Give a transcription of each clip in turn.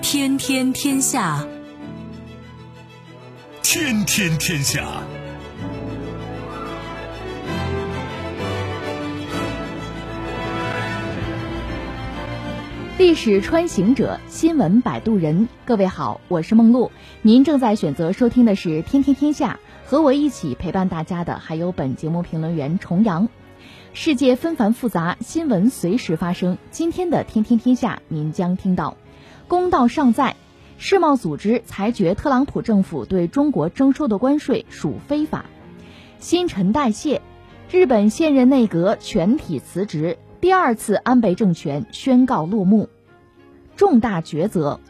天天天下，天天天下。历史穿行者，新闻摆渡人。各位好，我是梦露。您正在选择收听的是《天天天下》，和我一起陪伴大家的还有本节目评论员重阳。世界纷繁复杂，新闻随时发生。今天的《天天天下》，您将听到。公道尚在，世贸组织裁决特朗普政府对中国征收的关税属非法。新陈代谢，日本现任内阁全体辞职，第二次安倍政权宣告落幕。重大抉择，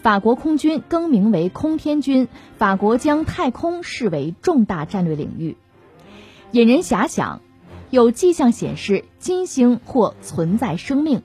法国空军更名为空天军，法国将太空视为重大战略领域。引人遐想，有迹象显示金星或存在生命。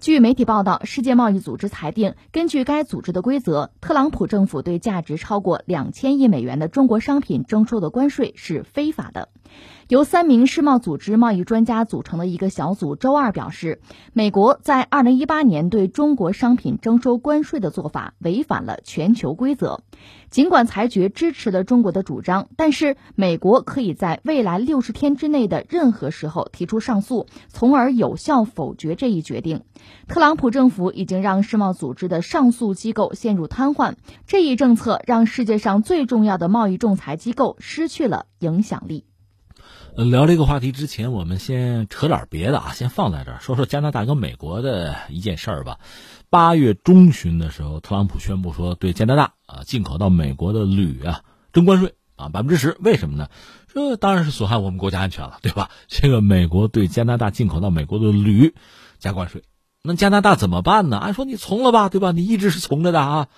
据媒体报道，世界贸易组织裁定，根据该组织的规则，特朗普政府对价值超过两千亿美元的中国商品征收的关税是非法的。由三名世贸组织贸易专家组成的一个小组周二表示，美国在二零一八年对中国商品征收关税的做法违反了全球规则。尽管裁决支持了中国的主张，但是美国可以在未来六十天之内的任何时候提出上诉，从而有效否决这一决定。特朗普政府已经让世贸组织的上诉机构陷入瘫痪，这一政策让世界上最重要的贸易仲裁机构失去了影响力。聊这个话题之前，我们先扯点别的啊，先放在这儿说说加拿大跟美国的一件事儿吧。八月中旬的时候，特朗普宣布说对加拿大啊进口到美国的铝啊征关税啊百分之十，为什么呢？这当然是损害我们国家安全了，对吧？这个美国对加拿大进口到美国的铝加关税，那加拿大怎么办呢？按说你从了吧，对吧？你一直是从着的啊。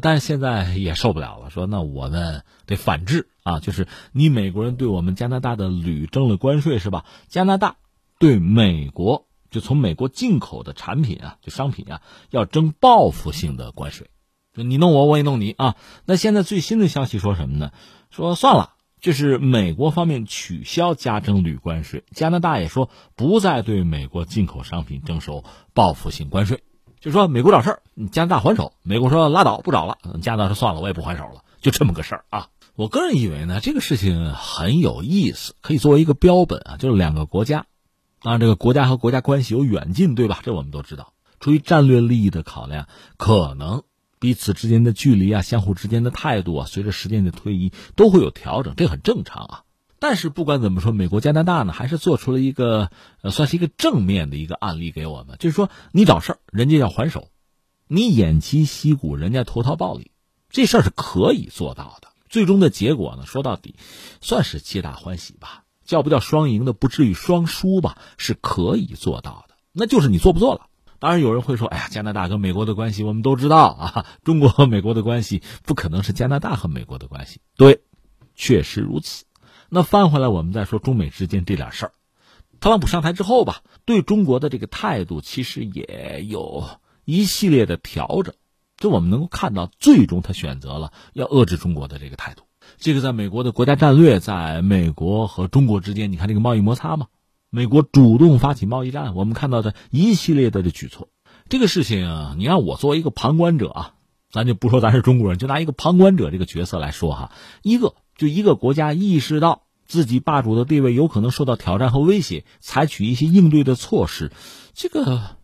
但是现在也受不了了，说那我们得反制啊，就是你美国人对我们加拿大的铝征了关税是吧？加拿大对美国就从美国进口的产品啊，就商品啊，要征报复性的关税，就你弄我，我也弄你啊。那现在最新的消息说什么呢？说算了，就是美国方面取消加征铝关税，加拿大也说不再对美国进口商品征收报复性关税。就说美国找事儿，加拿大还手。美国说拉倒，不找了。加拿大说算了，我也不还手了。就这么个事儿啊。我个人以为呢，这个事情很有意思，可以作为一个标本啊。就是两个国家，当然这个国家和国家关系有远近，对吧？这我们都知道。出于战略利益的考量，可能彼此之间的距离啊，相互之间的态度啊，随着时间的推移都会有调整，这很正常啊。但是不管怎么说，美国加拿大呢，还是做出了一个呃，算是一个正面的一个案例给我们，就是说你找事儿，人家要还手；你偃旗息鼓，人家投桃报李，这事儿是可以做到的。最终的结果呢，说到底，算是皆大欢喜吧，叫不叫双赢的，不至于双输吧，是可以做到的。那就是你做不做了。当然有人会说，哎呀，加拿大跟美国的关系我们都知道啊，中国和美国的关系不可能是加拿大和美国的关系。对，确实如此。那翻回来，我们再说中美之间这点事儿。特朗普上台之后吧，对中国的这个态度其实也有一系列的调整。这我们能够看到，最终他选择了要遏制中国的这个态度。这个在美国的国家战略，在美国和中国之间，你看这个贸易摩擦嘛，美国主动发起贸易战，我们看到的一系列的这举措。这个事情，你让我作为一个旁观者啊，咱就不说咱是中国人，就拿一个旁观者这个角色来说哈，一个。就一个国家意识到自己霸主的地位有可能受到挑战和威胁，采取一些应对的措施，这个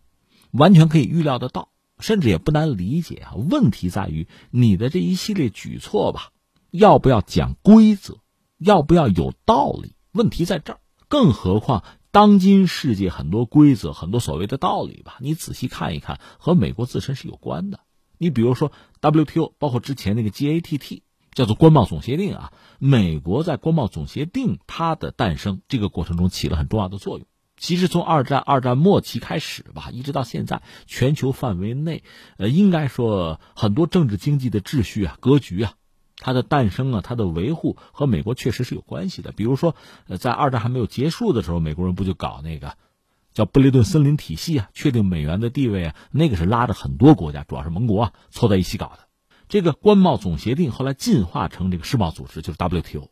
完全可以预料得到，甚至也不难理解啊。问题在于你的这一系列举措吧，要不要讲规则，要不要有道理？问题在这儿。更何况当今世界很多规则、很多所谓的道理吧，你仔细看一看，和美国自身是有关的。你比如说 WTO，包括之前那个 GATT，叫做关贸总协定啊，美国在关贸总协定它的诞生这个过程中起了很重要的作用。其实从二战二战末期开始吧，一直到现在，全球范围内，呃，应该说很多政治经济的秩序啊、格局啊，它的诞生啊、它的维护和美国确实是有关系的。比如说，呃，在二战还没有结束的时候，美国人不就搞那个叫布雷顿森林体系啊，确定美元的地位啊，那个是拉着很多国家，主要是盟国啊，凑在一起搞的。这个关贸总协定后来进化成这个世贸组织，就是 WTO，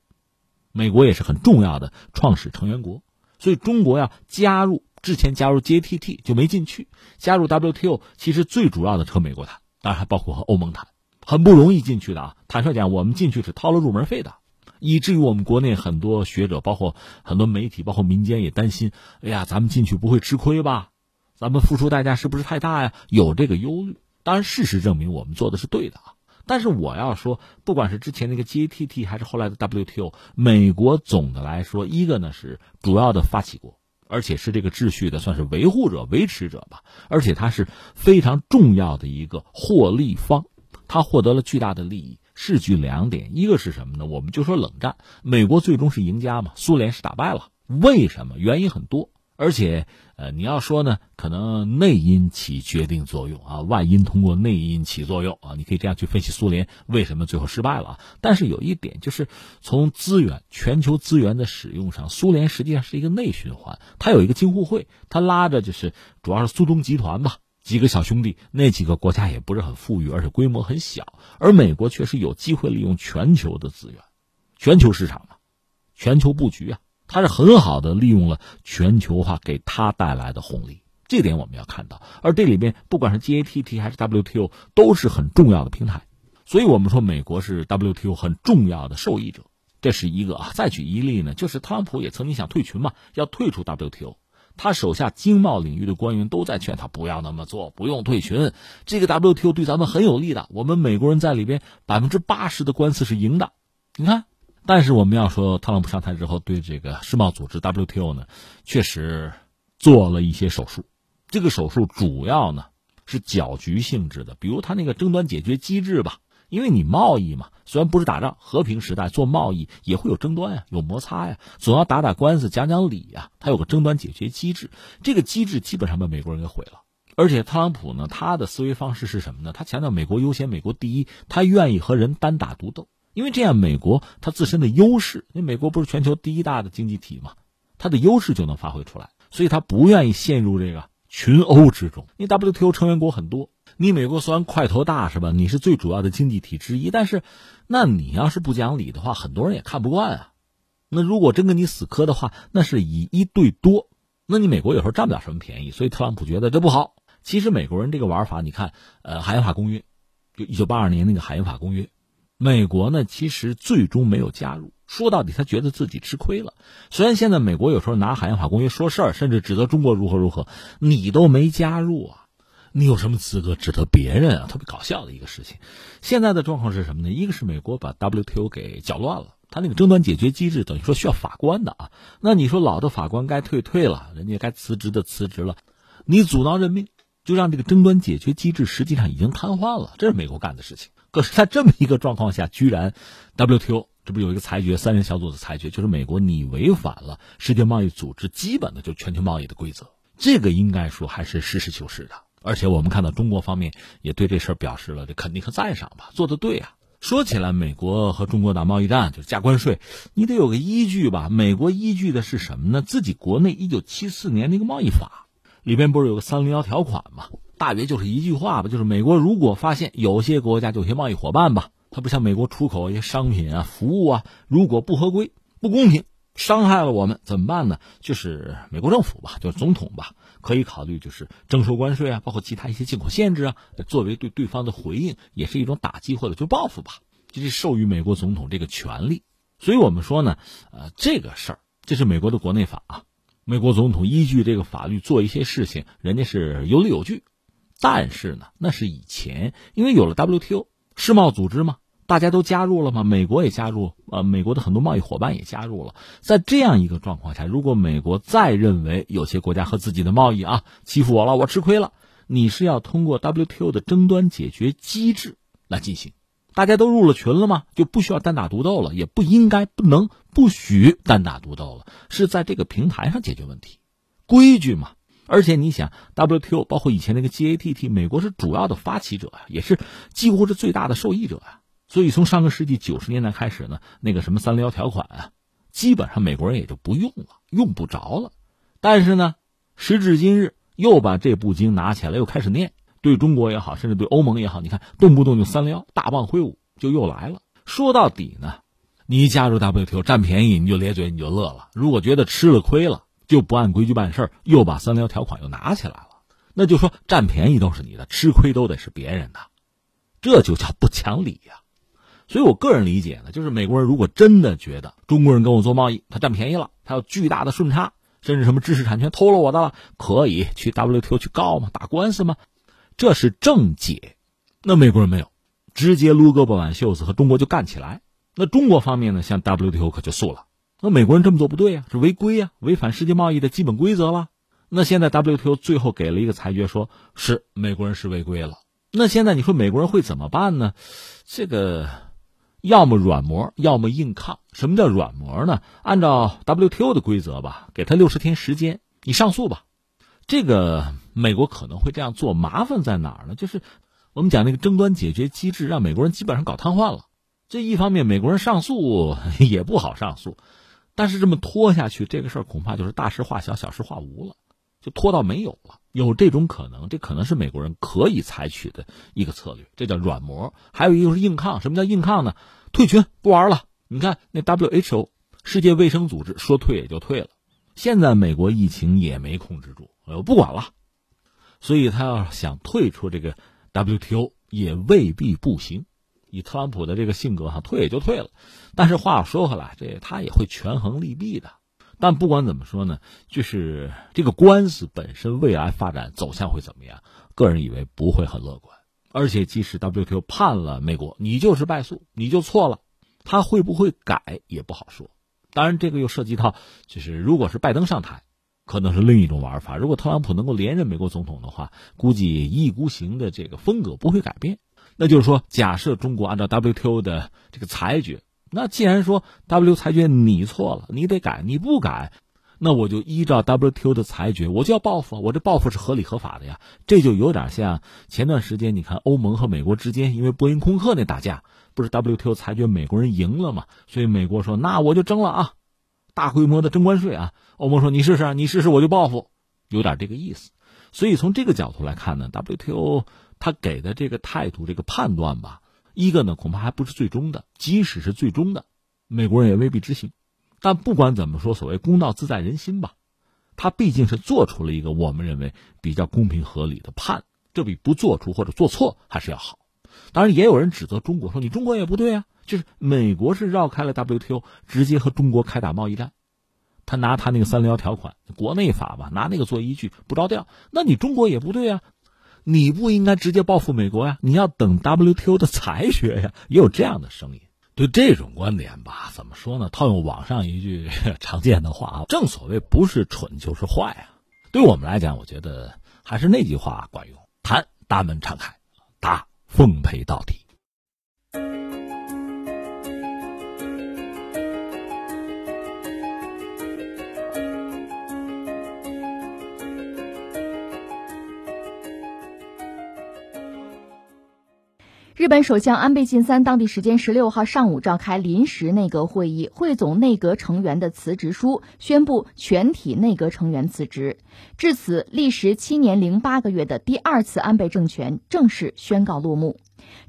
美国也是很重要的创始成员国。所以中国要加入之前加入 gtt 就没进去，加入 WTO 其实最主要的和美国谈，当然还包括和欧盟谈，很不容易进去的啊。坦率讲，我们进去是掏了入门费的，以至于我们国内很多学者，包括很多媒体，包括民间也担心：哎呀，咱们进去不会吃亏吧？咱们付出代价是不是太大呀？有这个忧虑。当然，事实证明我们做的是对的啊。但是我要说，不管是之前那个 GATT 还是后来的 WTO，美国总的来说，一个呢是主要的发起国，而且是这个秩序的算是维护者、维持者吧，而且它是非常重要的一个获利方，他获得了巨大的利益。是据两点，一个是什么呢？我们就说冷战，美国最终是赢家嘛，苏联是打败了，为什么？原因很多。而且，呃，你要说呢，可能内因起决定作用啊，外因通过内因起作用啊，你可以这样去分析苏联为什么最后失败了。但是有一点就是，从资源全球资源的使用上，苏联实际上是一个内循环，它有一个京沪会，它拉着就是主要是苏东集团吧，几个小兄弟，那几个国家也不是很富裕，而且规模很小，而美国确实有机会利用全球的资源，全球市场嘛，全球布局啊。它是很好的利用了全球化给它带来的红利，这点我们要看到。而这里边不管是 GATT 还是 WTO 都是很重要的平台，所以我们说美国是 WTO 很重要的受益者，这是一个啊。再举一例呢，就是特朗普也曾经想退群嘛，要退出 WTO，他手下经贸领域的官员都在劝他不要那么做，不用退群，这个 WTO 对咱们很有利的，我们美国人在里边百分之八十的官司是赢的，你看。但是我们要说，特朗普上台之后，对这个世贸组织 WTO 呢，确实做了一些手术。这个手术主要呢是搅局性质的，比如他那个争端解决机制吧。因为你贸易嘛，虽然不是打仗，和平时代做贸易也会有争端呀，有摩擦呀，总要打打官司，讲讲理呀。它有个争端解决机制，这个机制基本上被美国人给毁了。而且特朗普呢，他的思维方式是什么呢？他强调美国优先，美国第一，他愿意和人单打独斗。因为这样，美国他自身的优势，因为美国不是全球第一大的经济体嘛，他的优势就能发挥出来，所以他不愿意陷入这个群殴之中。因为 WTO 成员国很多，你美国虽然块头大是吧？你是最主要的经济体之一，但是，那你要是不讲理的话，很多人也看不惯啊。那如果真跟你死磕的话，那是以一对多，那你美国有时候占不了什么便宜。所以特朗普觉得这不好。其实美国人这个玩法，你看，呃，海洋法公约，就一九八二年那个海洋法公约。美国呢，其实最终没有加入。说到底，他觉得自己吃亏了。虽然现在美国有时候拿海洋法公约说事儿，甚至指责中国如何如何，你都没加入啊，你有什么资格指责别人啊？特别搞笑的一个事情。现在的状况是什么呢？一个是美国把 WTO 给搅乱了，他那个争端解决机制等于说需要法官的啊。那你说老的法官该退退了，人家该辞职的辞职了，你阻挠任命，就让这个争端解决机制实际上已经瘫痪了。这是美国干的事情。可是，在这么一个状况下，居然 WTO 这不有一个裁决，三人小组的裁决，就是美国你违反了世界贸易组织基本的就全球贸易的规则，这个应该说还是实事求是的。而且我们看到中国方面也对这事儿表示了这肯定和赞赏吧，做的对啊。说起来，美国和中国打贸易战就是加关税，你得有个依据吧？美国依据的是什么呢？自己国内一九七四年那个贸易法里边不是有个三零幺条款吗？大约就是一句话吧，就是美国如果发现有些国家就、有些贸易伙伴吧，他不像美国出口一些商品啊、服务啊，如果不合规、不公平，伤害了我们，怎么办呢？就是美国政府吧，就是总统吧，可以考虑就是征收关税啊，包括其他一些进口限制啊，作为对对方的回应，也是一种打击或者就报复吧，就是授予美国总统这个权利。所以我们说呢，呃，这个事儿这是美国的国内法啊，美国总统依据这个法律做一些事情，人家是有理有据。但是呢，那是以前，因为有了 WTO 世贸组织嘛，大家都加入了吗，美国也加入，呃，美国的很多贸易伙伴也加入了。在这样一个状况下，如果美国再认为有些国家和自己的贸易啊欺负我了，我吃亏了，你是要通过 WTO 的争端解决机制来进行。大家都入了群了吗？就不需要单打独斗了，也不应该、不能、不许单打独斗了，是在这个平台上解决问题，规矩嘛。而且你想，WTO 包括以前那个 GATT，美国是主要的发起者呀，也是几乎是最大的受益者呀。所以从上个世纪九十年代开始呢，那个什么三零幺条款啊，基本上美国人也就不用了，用不着了。但是呢，时至今日又把这部经拿起来，又开始念。对中国也好，甚至对欧盟也好，你看动不动就三零幺，大棒挥舞就又来了。说到底呢，你一加入 WTO 占便宜，你就咧嘴你就乐了；如果觉得吃了亏了，就不按规矩办事又把三零幺条款又拿起来了。那就说占便宜都是你的，吃亏都得是别人的，这就叫不讲理呀。所以我个人理解呢，就是美国人如果真的觉得中国人跟我做贸易，他占便宜了，他有巨大的顺差，甚至什么知识产权偷了我的了，可以去 WTO 去告嘛？打官司吗？这是正解，那美国人没有，直接撸胳膊挽袖子和中国就干起来。那中国方面呢，向 WTO 可就诉了。那美国人这么做不对呀，是违规呀，违反世界贸易的基本规则了。那现在 WTO 最后给了一个裁决，说是美国人是违规了。那现在你说美国人会怎么办呢？这个要么软磨，要么硬抗。什么叫软磨呢？按照 WTO 的规则吧，给他六十天时间，你上诉吧。这个美国可能会这样做，麻烦在哪儿呢？就是我们讲那个争端解决机制，让美国人基本上搞瘫痪了。这一方面，美国人上诉 也不好上诉，但是这么拖下去，这个事儿恐怕就是大事化小，小事化无了，就拖到没有了。有这种可能，这可能是美国人可以采取的一个策略，这叫软磨。还有一个是硬抗，什么叫硬抗呢？退群不玩了。你看那 WHO 世界卫生组织说退也就退了。现在美国疫情也没控制住。我不管了，所以他要想退出这个 WTO 也未必不行。以特朗普的这个性格哈，退也就退了。但是话说回来，这他也会权衡利弊的。但不管怎么说呢，就是这个官司本身未来发展走向会怎么样？个人以为不会很乐观。而且即使 WTO 判了美国，你就是败诉，你就错了，他会不会改也不好说。当然，这个又涉及到，就是如果是拜登上台。可能是另一种玩法。如果特朗普能够连任美国总统的话，估计一意孤行的这个风格不会改变。那就是说，假设中国按照 WTO 的这个裁决，那既然说 W 裁决你错了，你得改，你不改，那我就依照 WTO 的裁决，我就要报复，我这报复是合理合法的呀。这就有点像前段时间你看欧盟和美国之间因为波音空客那打架，不是 WTO 裁决美国人赢了嘛？所以美国说那我就争了啊。大规模的征关税啊！欧盟说你试试，你试试我就报复，有点这个意思。所以从这个角度来看呢，WTO 他给的这个态度、这个判断吧，一个呢恐怕还不是最终的，即使是最终的，美国人也未必执行。但不管怎么说，所谓公道自在人心吧，他毕竟是做出了一个我们认为比较公平合理的判，这比不做出或者做错还是要好。当然，也有人指责中国说你中国也不对啊。就是美国是绕开了 WTO，直接和中国开打贸易战，他拿他那个三零幺条款，国内法吧，拿那个做依据不着调。那你中国也不对啊，你不应该直接报复美国呀，你要等 WTO 的裁决呀。也有这样的声音，对这种观点吧，怎么说呢？套用网上一句 常见的话啊，正所谓不是蠢就是坏啊。对我们来讲，我觉得还是那句话管用：谈大门敞开，答奉陪到底。日本首相安倍晋三当地时间十六号上午召开临时内阁会议，汇总内阁成员的辞职书，宣布全体内阁成员辞职。至此，历时七年零八个月的第二次安倍政权正式宣告落幕。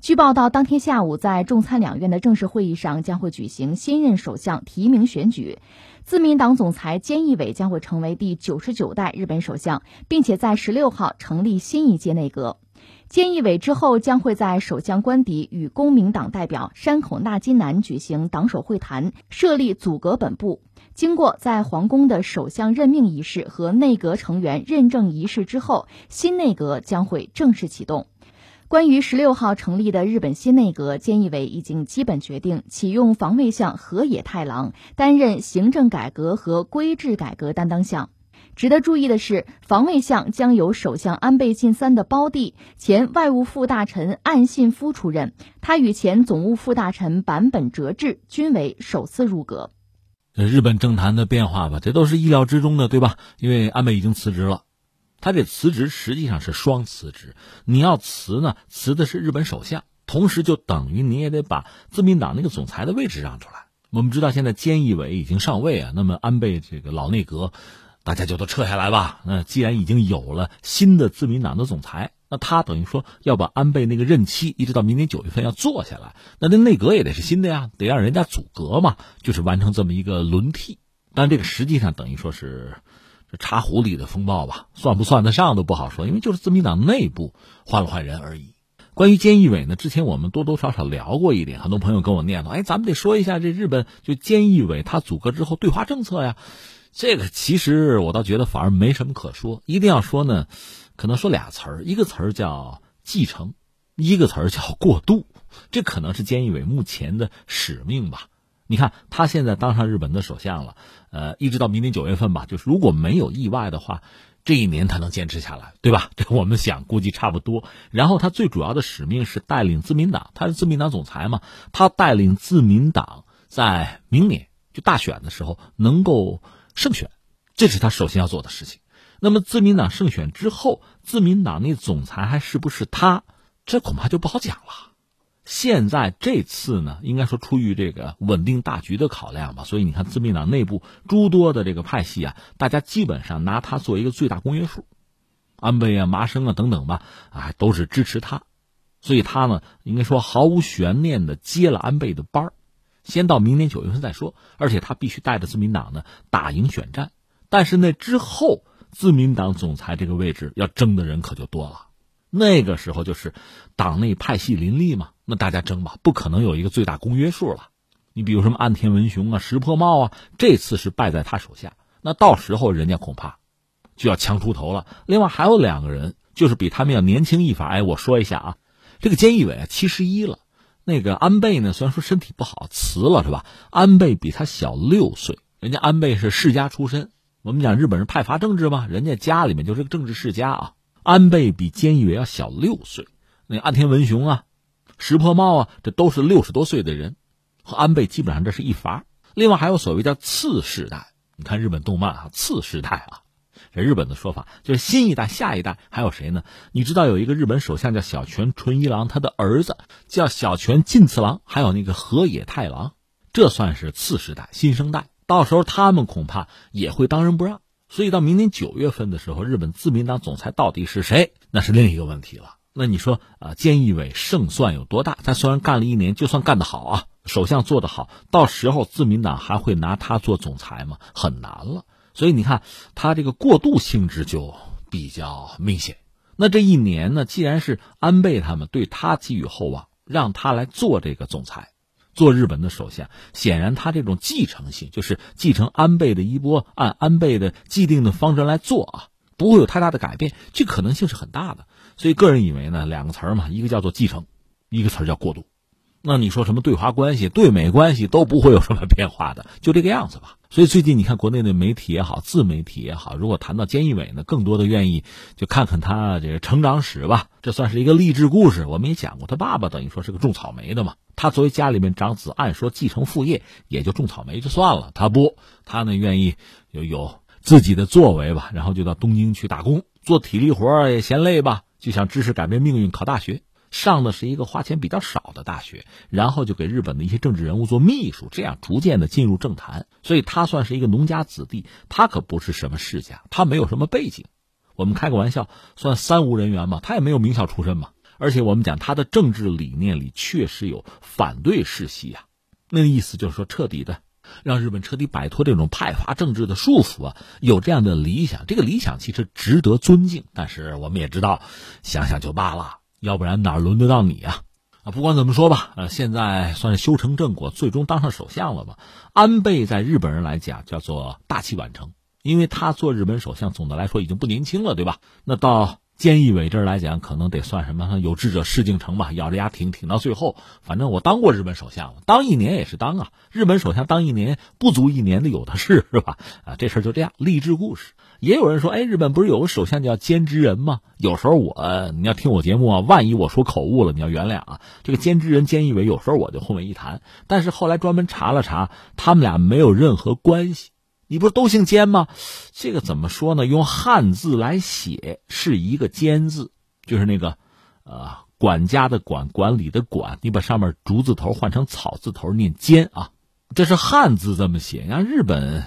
据报道，当天下午在众参两院的正式会议上将会举行新任首相提名选举，自民党总裁菅义伟将会成为第九十九代日本首相，并且在十六号成立新一届内阁。菅义伟之后将会在首相官邸与公民党代表山口纳金男举行党首会谈，设立组阁本部。经过在皇宫的首相任命仪式和内阁成员认证仪式之后，新内阁将会正式启动。关于十六号成立的日本新内阁，菅义伟已经基本决定启用防卫相河野太郎担任行政改革和规制改革担当相。值得注意的是，防卫相将由首相安倍晋三的胞弟、前外务副大臣岸信夫出任，他与前总务副大臣坂本哲志均为首次入阁。日本政坛的变化吧，这都是意料之中的，对吧？因为安倍已经辞职了，他这辞职实际上是双辞职。你要辞呢，辞的是日本首相，同时就等于你也得把自民党那个总裁的位置让出来。我们知道现在菅义伟已经上位啊，那么安倍这个老内阁。大家就都撤下来吧。那既然已经有了新的自民党的总裁，那他等于说要把安倍那个任期一直到明年九月份要做下来。那这内阁也得是新的呀，得让人家组阁嘛，就是完成这么一个轮替。但这个实际上等于说是这茶壶里的风暴吧，算不算得上都不好说，因为就是自民党内部换了换人而已。关于菅义伟呢，之前我们多多少少聊过一点，很多朋友跟我念叨，哎，咱们得说一下这日本就菅义伟他组阁之后对华政策呀。这个其实我倒觉得反而没什么可说，一定要说呢，可能说俩词儿，一个词儿叫继承，一个词儿叫过渡，这可能是菅义伟目前的使命吧。你看他现在当上日本的首相了，呃，一直到明年九月份吧，就是如果没有意外的话，这一年他能坚持下来，对吧？这我们想估计差不多。然后他最主要的使命是带领自民党，他是自民党总裁嘛，他带领自民党在明年就大选的时候能够。胜选，这是他首先要做的事情。那么，自民党胜选之后，自民党那总裁还是不是他？这恐怕就不好讲了。现在这次呢，应该说出于这个稳定大局的考量吧，所以你看，自民党内部诸多的这个派系啊，大家基本上拿他做一个最大公约数，安倍啊、麻生啊等等吧，啊，都是支持他。所以他呢，应该说毫无悬念的接了安倍的班儿。先到明年九月份再说，而且他必须带着自民党呢打赢选战。但是那之后，自民党总裁这个位置要争的人可就多了。那个时候就是党内派系林立嘛，那大家争吧，不可能有一个最大公约数了。你比如什么岸田文雄啊、石破茂啊，这次是败在他手下，那到时候人家恐怕就要强出头了。另外还有两个人，就是比他们要年轻一法。哎，我说一下啊，这个菅义伟啊，七十一了。那个安倍呢？虽然说身体不好，辞了是吧？安倍比他小六岁，人家安倍是世家出身。我们讲日本人派阀政治嘛，人家家里面就是个政治世家啊。安倍比菅义伟要小六岁。那岸田文雄啊，石破茂啊，这都是六十多岁的人，和安倍基本上这是一阀。另外还有所谓叫次世代，你看日本动漫啊，次世代啊。这日本的说法就是新一代、下一代还有谁呢？你知道有一个日本首相叫小泉纯一郎，他的儿子叫小泉进次郎，还有那个河野太郎，这算是次世代、新生代。到时候他们恐怕也会当仁不让。所以到明年九月份的时候，日本自民党总裁到底是谁，那是另一个问题了。那你说啊，菅义伟胜算有多大？他虽然干了一年，就算干得好啊，首相做得好，到时候自民党还会拿他做总裁吗？很难了。所以你看，他这个过渡性质就比较明显。那这一年呢，既然是安倍他们对他寄予厚望，让他来做这个总裁，做日本的首相，显然他这种继承性，就是继承安倍的衣钵，按安倍的既定的方针来做啊，不会有太大的改变，这可能性是很大的。所以个人以为呢，两个词儿嘛，一个叫做继承，一个词儿叫过渡。那你说什么对华关系、对美关系都不会有什么变化的，就这个样子吧。所以最近你看国内的媒体也好，自媒体也好，如果谈到菅义伟呢，更多的愿意就看看他这个成长史吧。这算是一个励志故事。我们也讲过，他爸爸等于说是个种草莓的嘛。他作为家里面长子，按说继承父业也就种草莓就算了，他不，他呢愿意有有自己的作为吧，然后就到东京去打工，做体力活也嫌累吧，就想知识改变命运，考大学。上的是一个花钱比较少的大学，然后就给日本的一些政治人物做秘书，这样逐渐的进入政坛。所以他算是一个农家子弟，他可不是什么世家，他没有什么背景。我们开个玩笑，算三无人员嘛，他也没有名校出身嘛。而且我们讲他的政治理念里确实有反对世袭啊，那个意思就是说彻底的让日本彻底摆脱这种派阀政治的束缚啊，有这样的理想，这个理想其实值得尊敬。但是我们也知道，想想就罢了。要不然哪轮得到你呀？啊，不管怎么说吧，呃，现在算是修成正果，最终当上首相了吧？安倍在日本人来讲叫做大器晚成，因为他做日本首相，总的来说已经不年轻了，对吧？那到菅义伟这儿来讲，可能得算什么？有志者事竟成吧，咬着牙挺挺到最后。反正我当过日本首相，当一年也是当啊。日本首相当一年不足一年的有的是，是吧？啊，这事儿就这样，励志故事。也有人说，哎，日本不是有个首相叫菅直人吗？有时候我你要听我节目啊，万一我说口误了，你要原谅啊。这个菅直人、菅义伟，有时候我就混为一谈。但是后来专门查了查，他们俩没有任何关系。你不是都姓菅吗？这个怎么说呢？用汉字来写是一个“菅”字，就是那个，呃，管家的管，管理的管。你把上面竹字头换成草字头，念“菅”啊，这是汉字这么写。你看日本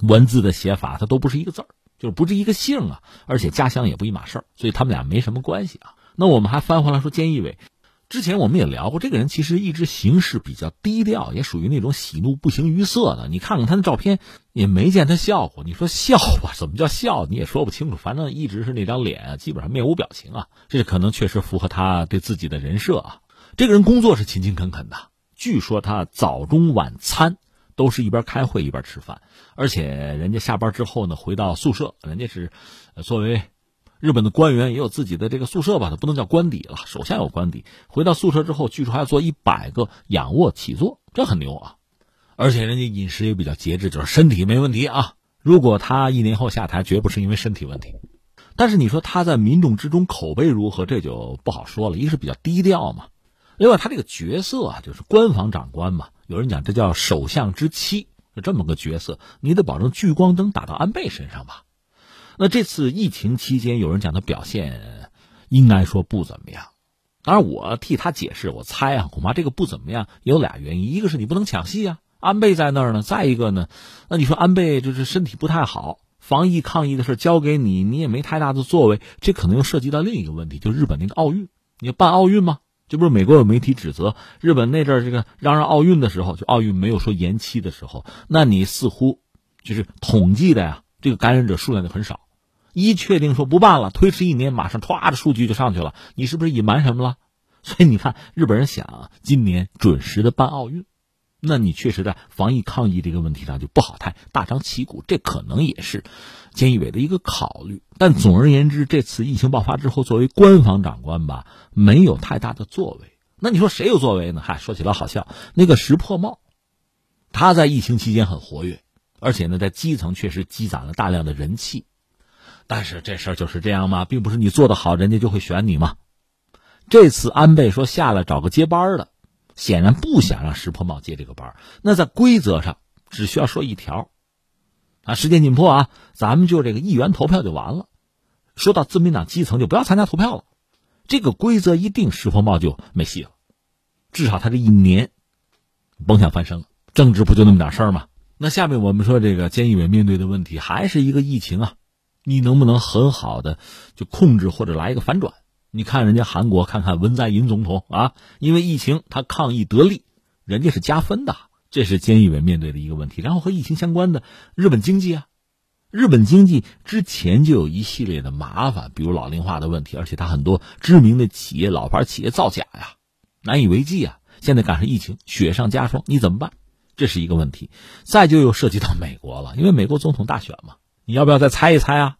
文字的写法，它都不是一个字儿，就是不是一个姓啊，而且家乡也不一码事儿，所以他们俩没什么关系啊。那我们还翻回来说，菅义伟。之前我们也聊过，这个人其实一直行事比较低调，也属于那种喜怒不形于色的。你看看他的照片，也没见他笑过。你说笑吧，怎么叫笑？你也说不清楚。反正一直是那张脸，基本上面无表情啊。这可能确实符合他对自己的人设啊。这个人工作是勤勤恳恳的，据说他早中晚餐都是一边开会一边吃饭，而且人家下班之后呢，回到宿舍，人家是作为。日本的官员也有自己的这个宿舍吧，他不能叫官邸了。首先有官邸，回到宿舍之后，据说还要做一百个仰卧起坐，这很牛啊！而且人家饮食也比较节制，就是身体没问题啊。如果他一年后下台，绝不是因为身体问题。但是你说他在民众之中口碑如何，这就不好说了。一个是比较低调嘛，另外他这个角色啊，就是官房长官嘛。有人讲这叫首相之妻，就这么个角色，你得保证聚光灯打到安倍身上吧。那这次疫情期间，有人讲他表现应该说不怎么样。当然，我替他解释，我猜啊，恐怕这个不怎么样有俩原因：一个是你不能抢戏啊，安倍在那儿呢；再一个呢，那你说安倍就是身体不太好，防疫抗疫的事交给你，你也没太大的作为，这可能又涉及到另一个问题，就日本那个奥运，你要办奥运吗？这不是美国有媒体指责日本那阵儿这个嚷嚷奥运的时候，就奥运没有说延期的时候，那你似乎就是统计的呀，这个感染者数量就很少。一确定说不办了，推迟一年，马上歘的数据就上去了。你是不是隐瞒什么了？所以你看，日本人想今年准时的办奥运，那你确实在防疫抗疫这个问题上就不好太大张旗鼓。这可能也是菅义伟的一个考虑。但总而言之，这次疫情爆发之后，作为官方长官吧，没有太大的作为。那你说谁有作为呢？嗨，说起来好笑，那个石破茂，他在疫情期间很活跃，而且呢，在基层确实积攒了大量的人气。但是这事儿就是这样吗？并不是你做的好，人家就会选你吗？这次安倍说下来找个接班的，显然不想让石破茂接这个班。那在规则上只需要说一条，啊，时间紧迫啊，咱们就这个议员投票就完了。说到自民党基层就不要参加投票了，这个规则一定，石破茂就没戏了。至少他这一年甭想翻身了。政治不就那么点事儿吗？那下面我们说这个菅义伟面对的问题还是一个疫情啊。你能不能很好的就控制或者来一个反转？你看人家韩国，看看文在寅总统啊，因为疫情他抗疫得利，人家是加分的，这是菅义伟面对的一个问题。然后和疫情相关的日本经济啊，日本经济之前就有一系列的麻烦，比如老龄化的问题，而且它很多知名的企业、老牌企业造假呀，难以为继啊。现在赶上疫情，雪上加霜，你怎么办？这是一个问题。再就又涉及到美国了，因为美国总统大选嘛。你要不要再猜一猜啊？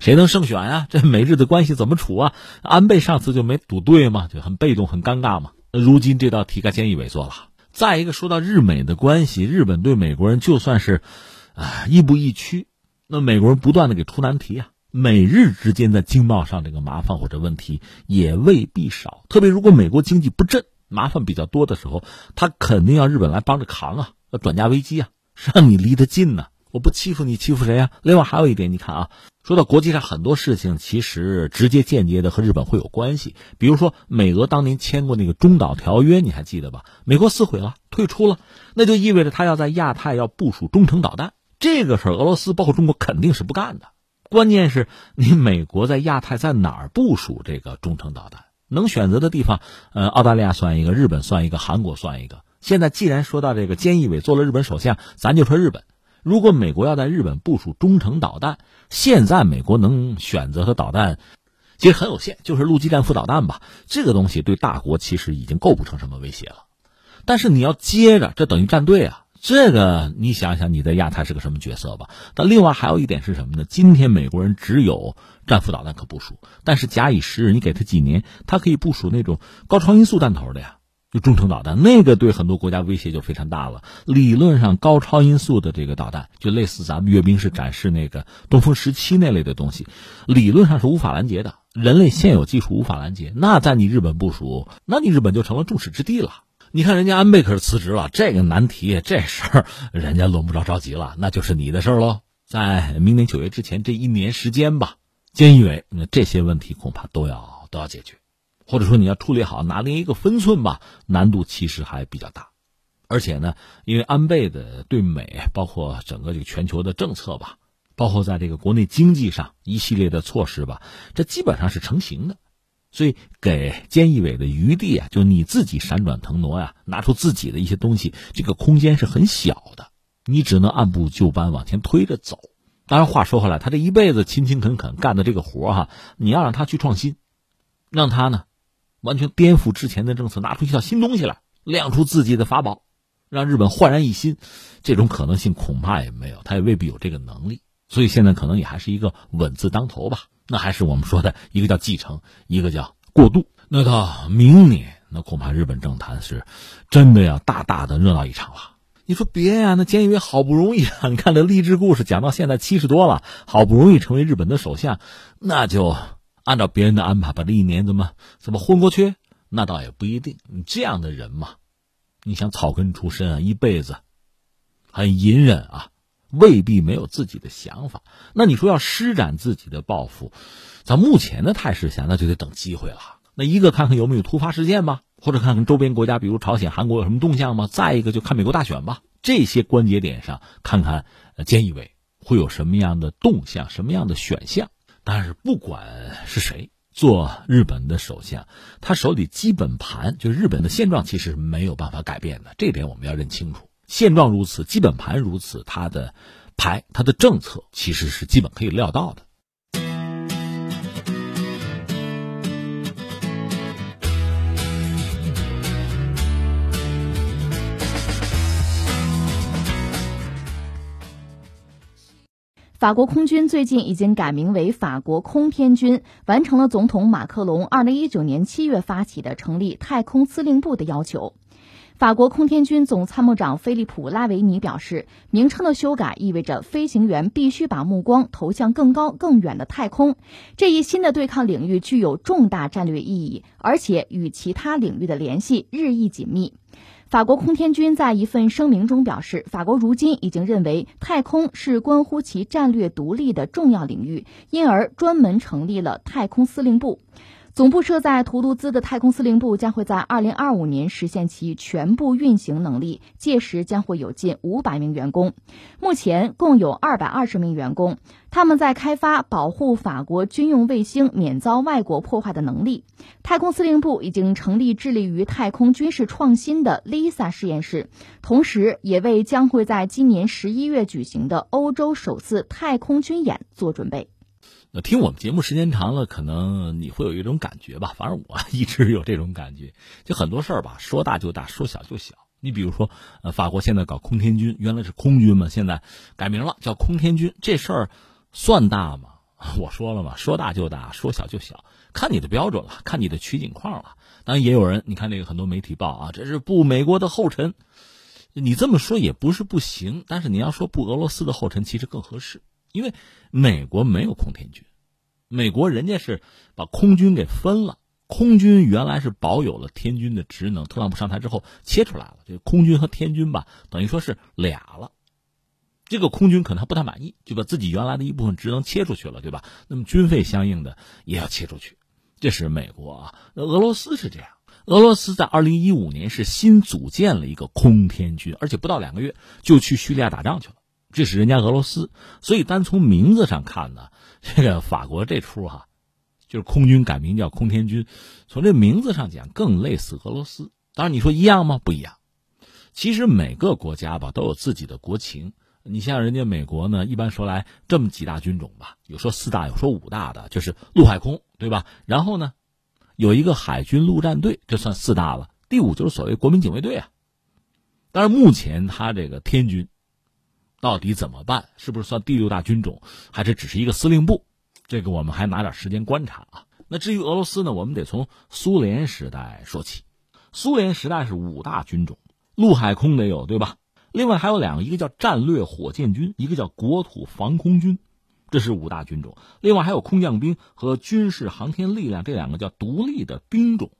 谁能胜选啊？这美日的关系怎么处啊？安倍上次就没赌对嘛？就很被动、很尴尬嘛。如今这道题该菅义伟做了。再一个，说到日美的关系，日本对美国人就算是啊亦步亦趋，那美国人不断的给出难题啊。美日之间在经贸上这个麻烦或者问题也未必少。特别如果美国经济不振、麻烦比较多的时候，他肯定要日本来帮着扛啊，要转嫁危机啊，让你离得近呢。我不欺负你，欺负谁呀？另外还有一点，你看啊，说到国际上很多事情，其实直接间接的和日本会有关系。比如说，美俄当年签过那个中导条约，你还记得吧？美国撕毁了，退出了，那就意味着他要在亚太要部署中程导弹。这个事儿，俄罗斯包括中国肯定是不干的。关键是你美国在亚太在哪儿部署这个中程导弹？能选择的地方，呃，澳大利亚算一个，日本算一个，韩国算一个。现在既然说到这个，菅义伟做了日本首相，咱就说日本。如果美国要在日本部署中程导弹，现在美国能选择的导弹其实很有限，就是陆基战斧导弹吧。这个东西对大国其实已经构不成什么威胁了。但是你要接着，这等于站队啊，这个你想想，你在亚太是个什么角色吧？但另外还有一点是什么呢？今天美国人只有战斧导弹可部署，但是假以时日，你给他几年，他可以部署那种高超音速弹头的呀，就中程导弹，那个对很多国家威胁就非常大了。理论上，高超音速的这个导弹，就类似咱们阅兵式展示那个东风十七那类的东西，理论上是无法拦截的。人类现有技术无法拦截，那在你日本部署，那你日本就成了众矢之的了。你看人家安倍可是辞职了，这个难题，这事儿人家轮不着着急了，那就是你的事儿喽。在明年九月之前这一年时间吧，菅义伟，那这些问题恐怕都要都要解决，或者说你要处理好拿捏一个分寸吧，难度其实还比较大。而且呢，因为安倍的对美，包括整个这个全球的政策吧。包括在这个国内经济上一系列的措施吧，这基本上是成型的，所以给菅义伟的余地啊，就你自己闪转腾挪呀，拿出自己的一些东西，这个空间是很小的，你只能按部就班往前推着走。当然，话说回来，他这一辈子勤勤恳恳干的这个活哈，你要让他去创新，让他呢完全颠覆之前的政策，拿出一套新东西来，亮出自己的法宝，让日本焕然一新，这种可能性恐怕也没有，他也未必有这个能力。所以现在可能也还是一个稳字当头吧，那还是我们说的一个叫继承，一个叫过渡。那到明年，那恐怕日本政坛是真的要大大的热闹一场了。你说别呀，那菅义伟好不容易啊，你看这励志故事讲到现在七十多了，好不容易成为日本的首相，那就按照别人的安排把这一年怎么怎么混过去？那倒也不一定。这样的人嘛，你想草根出身啊，一辈子很隐忍啊。未必没有自己的想法，那你说要施展自己的抱负，在目前的态势下，那就得等机会了。那一个看看有没有突发事件吧，或者看看周边国家，比如朝鲜、韩国有什么动向吗？再一个就看美国大选吧。这些关节点上，看看菅义伟会有什么样的动向，什么样的选项。但是不管是谁做日本的首相，他手里基本盘就日本的现状，其实没有办法改变的。这点我们要认清楚。现状如此，基本盘如此，他的牌、他的政策其实是基本可以料到的。法国空军最近已经改名为法国空天军，完成了总统马克龙二零一九年七月发起的成立太空司令部的要求。法国空天军总参谋长菲利普·拉维尼表示，名称的修改意味着飞行员必须把目光投向更高、更远的太空。这一新的对抗领域具有重大战略意义，而且与其他领域的联系日益紧密。法国空天军在一份声明中表示，法国如今已经认为太空是关乎其战略独立的重要领域，因而专门成立了太空司令部。总部设在图卢兹的太空司令部将会在二零二五年实现其全部运行能力，届时将会有近五百名员工。目前共有二百二十名员工，他们在开发保护法国军用卫星免遭外国破坏的能力。太空司令部已经成立致力于太空军事创新的 LISA 实验室，同时也为将会在今年十一月举行的欧洲首次太空军演做准备。那听我们节目时间长了，可能你会有一种感觉吧。反正我 一直有这种感觉，就很多事儿吧，说大就大，说小就小。你比如说，呃，法国现在搞空天军，原来是空军嘛，现在改名了，叫空天军。这事儿算大吗？我说了嘛，说大就大，说小就小，看你的标准了，看你的取景框了。当然，也有人，你看那个很多媒体报啊，这是步美国的后尘。你这么说也不是不行，但是你要说步俄罗斯的后尘，其实更合适。因为美国没有空天军，美国人家是把空军给分了。空军原来是保有了天军的职能，特朗普上台之后切出来了，这空军和天军吧，等于说是俩了。这个空军可能还不太满意，就把自己原来的一部分职能切出去了，对吧？那么军费相应的也要切出去。这是美国啊，那俄罗斯是这样，俄罗斯在二零一五年是新组建了一个空天军，而且不到两个月就去叙利亚打仗去了。这是人家俄罗斯，所以单从名字上看呢，这个法国这出哈，就是空军改名叫空天军，从这名字上讲更类似俄罗斯。当然你说一样吗？不一样。其实每个国家吧都有自己的国情。你像人家美国呢，一般说来这么几大军种吧，有说四大，有说五大的，就是陆海空，对吧？然后呢，有一个海军陆战队，这算四大了。第五就是所谓国民警卫队啊。但是目前他这个天军到底怎么办？是不是算第六大军种，还是只是一个司令部？这个我们还拿点时间观察啊。那至于俄罗斯呢，我们得从苏联时代说起。苏联时代是五大军种，陆海空得有，对吧？另外还有两个，一个叫战略火箭军，一个叫国土防空军，这是五大军种。另外还有空降兵和军事航天力量这两个叫独立的兵种。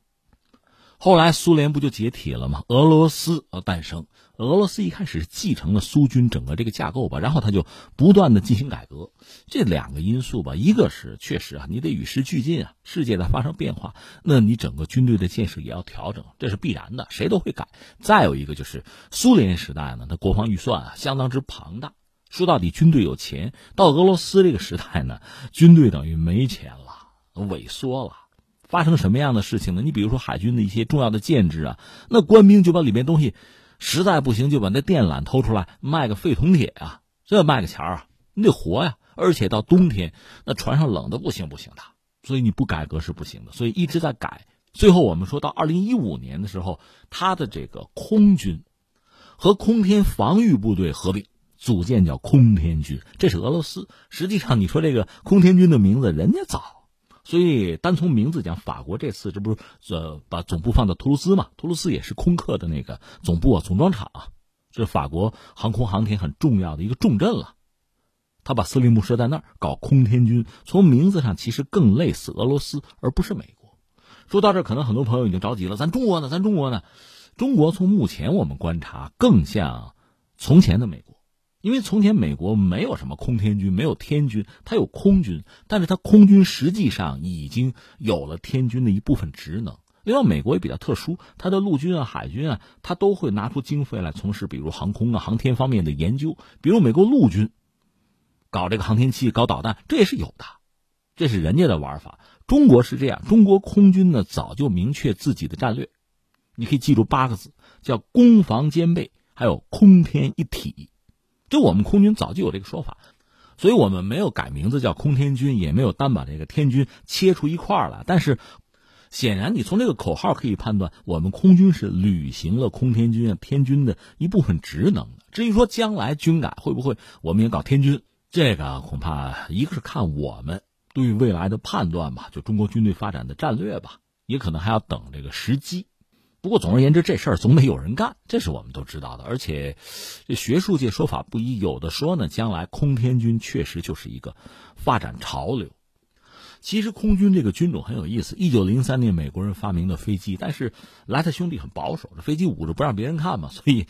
后来苏联不就解体了吗？俄罗斯呃诞生。俄罗斯一开始继承了苏军整个这个架构吧，然后他就不断的进行改革。这两个因素吧，一个是确实啊，你得与时俱进啊，世界在发生变化，那你整个军队的建设也要调整，这是必然的，谁都会改。再有一个就是苏联时代呢，它国防预算啊相当之庞大，说到底军队有钱。到俄罗斯这个时代呢，军队等于没钱了，萎缩了。发生什么样的事情呢？你比如说海军的一些重要的建制啊，那官兵就把里面东西，实在不行就把那电缆偷出来卖个废铜铁啊，这卖个钱啊，你得活呀。而且到冬天，那船上冷的不行不行的，所以你不改革是不行的，所以一直在改。最后我们说到二零一五年的时候，他的这个空军和空天防御部队合并，组建叫空天军，这是俄罗斯。实际上你说这个空天军的名字，人家早。所以，单从名字讲，法国这次这不是呃把总部放到图卢兹嘛？图卢兹也是空客的那个总部啊，总装厂啊，是法国航空航天很重要的一个重镇了。他把司令部设在那儿，搞空天军，从名字上其实更类似俄罗斯，而不是美国。说到这，可能很多朋友已经着急了，咱中国呢？咱中国呢？中国从目前我们观察，更像从前的美国。因为从前美国没有什么空天军，没有天军，它有空军，但是它空军实际上已经有了天军的一部分职能。另外，美国也比较特殊，它的陆军啊、海军啊，它都会拿出经费来从事，比如航空啊、航天方面的研究。比如美国陆军搞这个航天器、搞导弹，这也是有的，这是人家的玩法。中国是这样，中国空军呢早就明确自己的战略，你可以记住八个字，叫攻防兼备，还有空天一体。就我们空军早就有这个说法，所以我们没有改名字叫空天军，也没有单把这个天军切出一块来。但是，显然你从这个口号可以判断，我们空军是履行了空天军、天军的一部分职能的。至于说将来军改会不会我们也搞天军，这个恐怕一个是看我们对未来的判断吧，就中国军队发展的战略吧，也可能还要等这个时机。不过，总而言之，这事儿总得有人干，这是我们都知道的。而且，这学术界说法不一，有的说呢，将来空天军确实就是一个发展潮流。其实，空军这个军种很有意思。一九零三年，美国人发明的飞机，但是莱特兄弟很保守，这飞机捂着不让别人看嘛，所以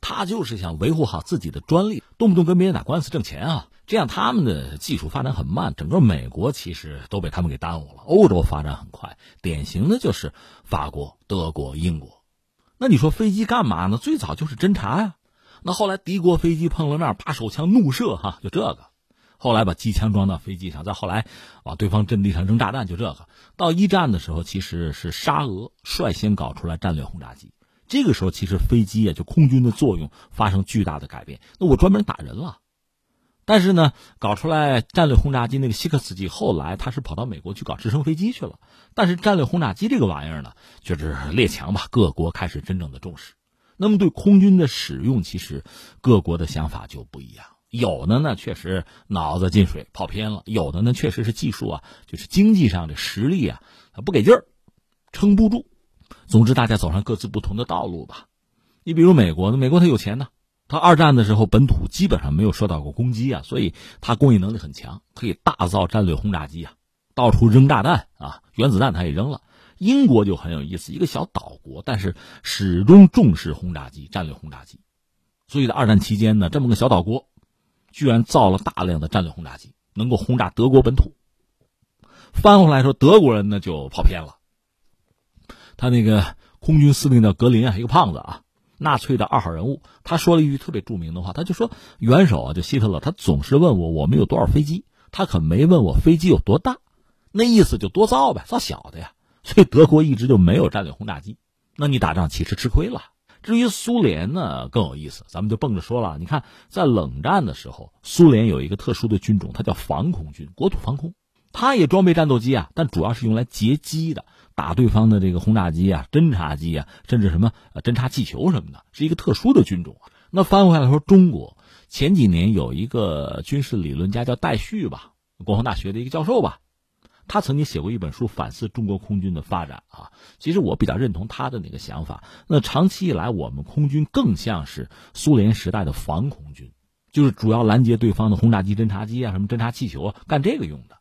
他就是想维护好自己的专利，动不动跟别人打官司挣钱啊。这样，他们的技术发展很慢，整个美国其实都被他们给耽误了。欧洲发展很快，典型的就是法国、德国、英国。那你说飞机干嘛呢？最早就是侦察呀。那后来敌国飞机碰了面，把手枪怒射，哈，就这个。后来把机枪装到飞机上，再后来往对方阵地上扔炸弹，就这个。到一战的时候，其实是沙俄率先搞出来战略轰炸机。这个时候，其实飞机啊，就空军的作用发生巨大的改变。那我专门打人了。但是呢，搞出来战略轰炸机那个希克斯基，后来他是跑到美国去搞直升飞机去了。但是战略轰炸机这个玩意儿呢，就是列强吧，各国开始真正的重视。那么对空军的使用，其实各国的想法就不一样。有的呢，确实脑子进水跑偏了；有的呢，确实是技术啊，就是经济上的实力啊，不给劲儿，撑不住。总之，大家走上各自不同的道路吧。你比如美国，美国它有钱呢。他二战的时候，本土基本上没有受到过攻击啊，所以他工业能力很强，可以大造战略轰炸机啊，到处扔炸弹啊，原子弹他也扔了。英国就很有意思，一个小岛国，但是始终重视轰炸机、战略轰炸机，所以在二战期间呢，这么个小岛国，居然造了大量的战略轰炸机，能够轰炸德国本土。翻回来说，德国人呢就跑偏了，他那个空军司令叫格林啊，一个胖子啊。纳粹的二号人物，他说了一句特别著名的话，他就说：“元首啊，就希特勒，他总是问我我们有多少飞机，他可没问我飞机有多大，那意思就多造呗，造小的呀。所以德国一直就没有战略轰炸机，那你打仗其实吃亏了。至于苏联呢，更有意思，咱们就蹦着说了。你看，在冷战的时候，苏联有一个特殊的军种，它叫防空军，国土防空，它也装备战斗机啊，但主要是用来截击的。”打对方的这个轰炸机啊、侦察机啊，甚至什么呃侦察气球什么的，是一个特殊的军种啊。那翻回来说，中国前几年有一个军事理论家叫戴旭吧，国防大学的一个教授吧，他曾经写过一本书反思中国空军的发展啊。其实我比较认同他的那个想法。那长期以来，我们空军更像是苏联时代的防空军，就是主要拦截对方的轰炸机、侦察机啊，什么侦察气球啊，干这个用的。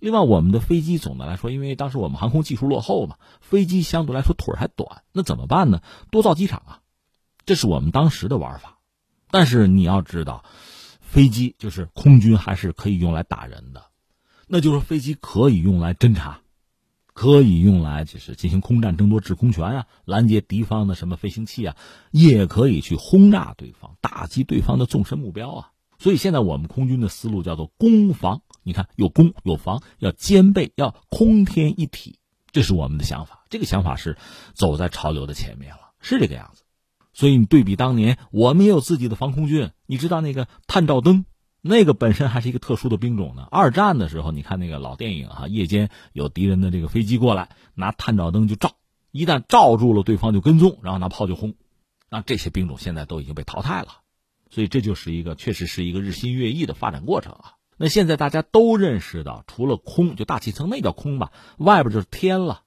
另外，我们的飞机总的来说，因为当时我们航空技术落后嘛，飞机相对来说腿还短，那怎么办呢？多造机场啊，这是我们当时的玩法。但是你要知道，飞机就是空军还是可以用来打人的，那就是飞机可以用来侦察，可以用来就是进行空战争夺制空权啊，拦截敌方的什么飞行器啊，也可以去轰炸对方，打击对方的纵深目标啊。所以现在我们空军的思路叫做攻防。你看，有攻有防，要兼备，要空天一体，这是我们的想法。这个想法是走在潮流的前面了，是这个样子。所以你对比当年，我们也有自己的防空军。你知道那个探照灯，那个本身还是一个特殊的兵种呢。二战的时候，你看那个老电影哈，夜间有敌人的这个飞机过来，拿探照灯就照，一旦照住了对方就跟踪，然后拿炮就轰。那这些兵种现在都已经被淘汰了，所以这就是一个确实是一个日新月异的发展过程啊。那现在大家都认识到，除了空，就大气层那叫空吧，外边就是天了。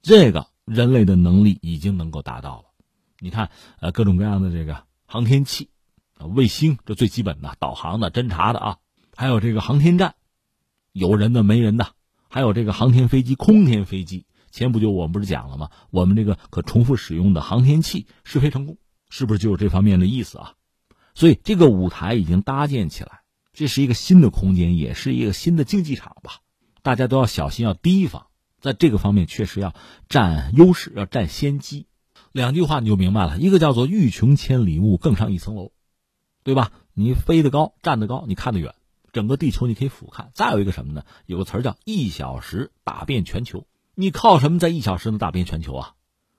这个人类的能力已经能够达到了。你看，呃，各种各样的这个航天器、卫星，这最基本的导航的、侦察的啊，还有这个航天站，有人的没人的，还有这个航天飞机、空天飞机。前不久我们不是讲了吗？我们这个可重复使用的航天器试飞成功，是不是就有这方面的意思啊？所以这个舞台已经搭建起来。这是一个新的空间，也是一个新的竞技场吧。大家都要小心，要提防，在这个方面确实要占优势，要占先机。两句话你就明白了，一个叫做“欲穷千里目，更上一层楼”，对吧？你飞得高，站得高，你看得远，整个地球你可以俯瞰。再有一个什么呢？有个词儿叫“一小时打遍全球”。你靠什么在一小时能打遍全球啊？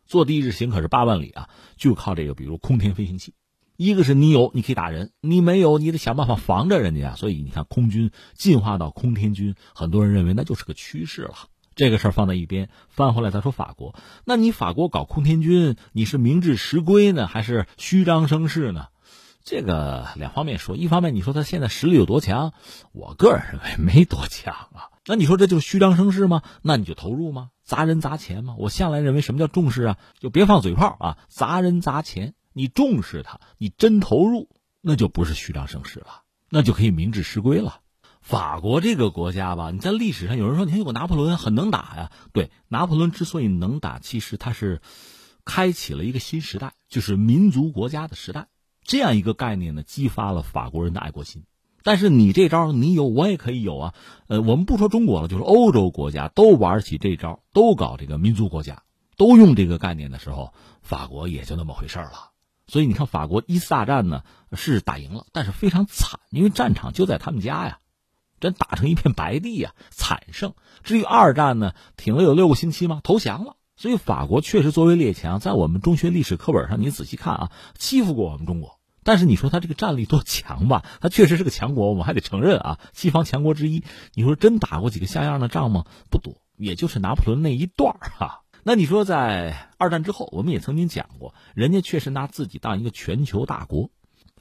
坐地日行可是八万里啊，就靠这个，比如空天飞行器。一个是你有，你可以打人；你没有，你得想办法防着人家。所以你看，空军进化到空天军，很多人认为那就是个趋势了。这个事儿放在一边，翻回来再说法国。那你法国搞空天军，你是明治实归呢，还是虚张声势呢？这个两方面说。一方面，你说他现在实力有多强？我个人认为没多强啊。那你说这就是虚张声势吗？那你就投入吗？砸人砸钱吗？我向来认为，什么叫重视啊？就别放嘴炮啊！砸人砸钱。你重视它，你真投入，那就不是虚张声势了，那就可以明治实归了。法国这个国家吧，你在历史上有人说，你看有个拿破仑很能打呀。对，拿破仑之所以能打，其实他是开启了一个新时代，就是民族国家的时代。这样一个概念呢，激发了法国人的爱国心。但是你这招，你有我也可以有啊。呃，我们不说中国了，就是欧洲国家都玩起这招，都搞这个民族国家，都用这个概念的时候，法国也就那么回事了。所以你看，法国一次大战呢是打赢了，但是非常惨，因为战场就在他们家呀，真打成一片白地呀，惨胜。至于二战呢，挺了有六个星期吗？投降了。所以法国确实作为列强，在我们中学历史课本上，你仔细看啊，欺负过我们中国。但是你说他这个战力多强吧？他确实是个强国，我们还得承认啊，西方强国之一。你说真打过几个像样的仗吗？不多，也就是拿破仑那一段儿哈。那你说，在二战之后，我们也曾经讲过，人家确实拿自己当一个全球大国。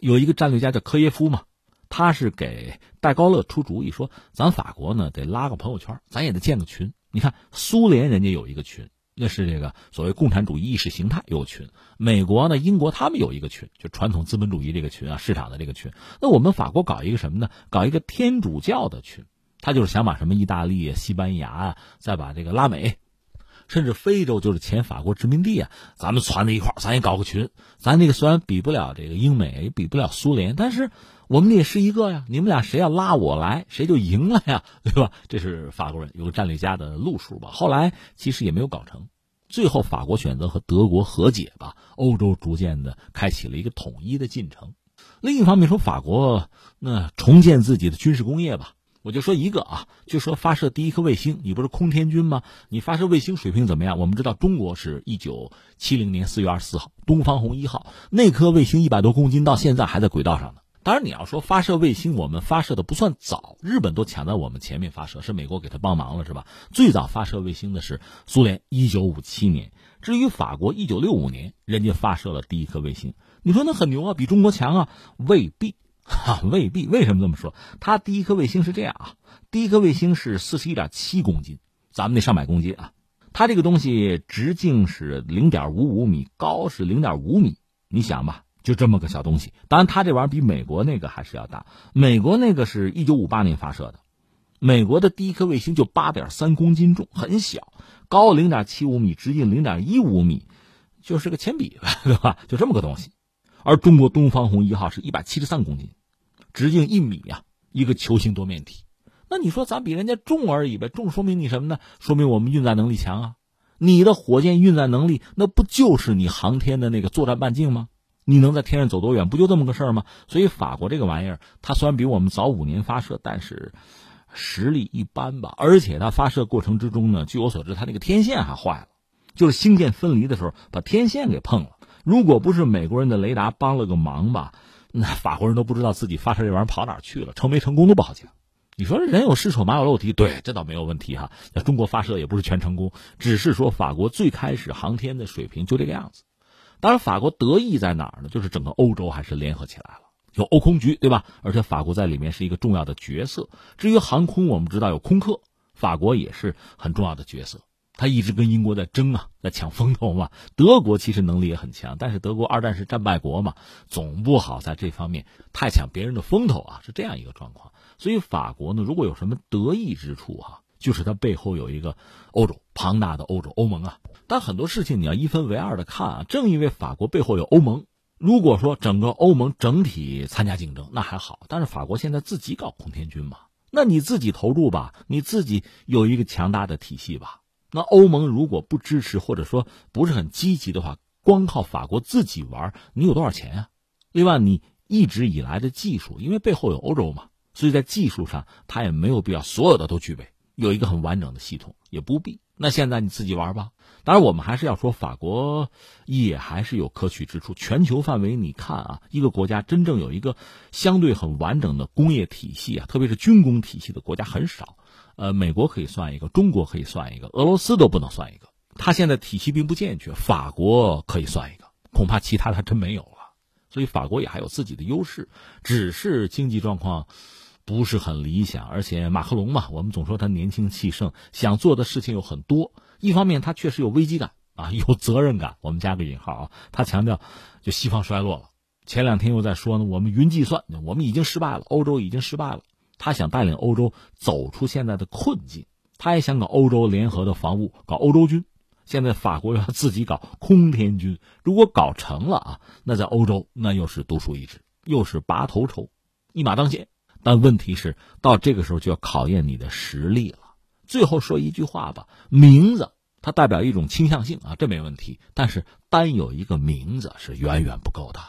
有一个战略家叫科耶夫嘛，他是给戴高乐出主意说，咱法国呢得拉个朋友圈，咱也得建个群。你看，苏联人家有一个群，那是这个所谓共产主义意识形态有群；美国呢、英国他们有一个群，就传统资本主义这个群啊，市场的这个群。那我们法国搞一个什么呢？搞一个天主教的群，他就是想把什么意大利、西班牙啊，再把这个拉美。甚至非洲就是前法国殖民地啊，咱们攒在一块儿，咱也搞个群。咱这个虽然比不了这个英美，比不了苏联，但是我们也是一个呀。你们俩谁要拉我来，谁就赢了呀，对吧？这是法国人有个战略家的路数吧。后来其实也没有搞成，最后法国选择和德国和解吧。欧洲逐渐的开启了一个统一的进程。另一方面说，法国那重建自己的军事工业吧。我就说一个啊，就说发射第一颗卫星，你不是空天军吗？你发射卫星水平怎么样？我们知道中国是一九七零年四月二十四号东方红一号那颗卫星一百多公斤，到现在还在轨道上呢。当然，你要说发射卫星，我们发射的不算早，日本都抢在我们前面发射，是美国给他帮忙了，是吧？最早发射卫星的是苏联，一九五七年。至于法国，一九六五年人家发射了第一颗卫星。你说那很牛啊，比中国强啊？未必，哈，未必。为什么这么说？它第一颗卫星是这样啊，第一颗卫星是四十一点七公斤，咱们那上百公斤啊。它这个东西直径是零点五五米，高是零点五米，你想吧。就这么个小东西，当然，它这玩意儿比美国那个还是要大。美国那个是一九五八年发射的，美国的第一颗卫星就八点三公斤重，很小，高零点七五米，直径零点一五米，就是个铅笔呗，对吧？就这么个东西。而中国东方红一号是一百七十三公斤，直径一米呀，一个球形多面体。那你说咱比人家重而已呗？重说明你什么呢？说明我们运载能力强啊！你的火箭运载能力，那不就是你航天的那个作战半径吗？你能在天上走多远？不就这么个事儿吗？所以法国这个玩意儿，它虽然比我们早五年发射，但是实力一般吧。而且它发射过程之中呢，据我所知，它那个天线还坏了，就是星线分离的时候把天线给碰了。如果不是美国人的雷达帮了个忙吧，那法国人都不知道自己发射这玩意儿跑哪去了，成没成功都不好讲。你说人有失手，马有漏蹄，对，这倒没有问题哈。那中国发射也不是全成功，只是说法国最开始航天的水平就这个样子。当然，法国得意在哪儿呢？就是整个欧洲还是联合起来了，有欧空局，对吧？而且法国在里面是一个重要的角色。至于航空，我们知道有空客，法国也是很重要的角色。他一直跟英国在争啊，在抢风头嘛。德国其实能力也很强，但是德国二战是战败国嘛，总不好在这方面太抢别人的风头啊，是这样一个状况。所以法国呢，如果有什么得意之处哈。就是它背后有一个欧洲庞大的欧洲欧盟啊，但很多事情你要一分为二的看啊。正因为法国背后有欧盟，如果说整个欧盟整体参加竞争那还好，但是法国现在自己搞空天军嘛，那你自己投入吧，你自己有一个强大的体系吧。那欧盟如果不支持或者说不是很积极的话，光靠法国自己玩，你有多少钱啊？另外，你一直以来的技术，因为背后有欧洲嘛，所以在技术上他也没有必要所有的都具备。有一个很完整的系统也不必。那现在你自己玩吧。当然，我们还是要说，法国也还是有可取之处。全球范围，你看啊，一个国家真正有一个相对很完整的工业体系啊，特别是军工体系的国家很少。呃，美国可以算一个，中国可以算一个，俄罗斯都不能算一个。它现在体系并不健全。法国可以算一个，恐怕其他的真没有了。所以法国也还有自己的优势，只是经济状况。不是很理想，而且马克龙嘛，我们总说他年轻气盛，想做的事情有很多。一方面，他确实有危机感啊，有责任感。我们加个引号啊，他强调，就西方衰落了。前两天又在说呢，我们云计算，我们已经失败了，欧洲已经失败了。他想带领欧洲走出现在的困境，他也想搞欧洲联合的防务，搞欧洲军。现在法国要自己搞空天军，如果搞成了啊，那在欧洲那又是独树一帜，又是拔头筹，一马当先。但问题是，到这个时候就要考验你的实力了。最后说一句话吧，名字它代表一种倾向性啊，这没问题。但是单有一个名字是远远不够的。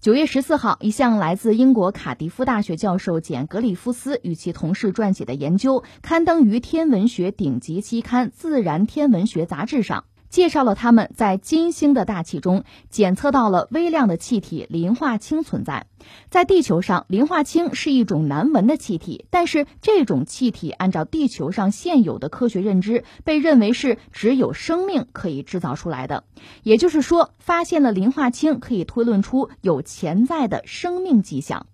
九月十四号，一项来自英国卡迪夫大学教授简·格里夫斯与其同事撰写的研究，刊登于天文学顶级期刊《自然天文学杂志》上。介绍了他们在金星的大气中检测到了微量的气体磷化氢存在。在地球上，磷化氢是一种难闻的气体，但是这种气体按照地球上现有的科学认知，被认为是只有生命可以制造出来的。也就是说，发现了磷化氢，可以推论出有潜在的生命迹象。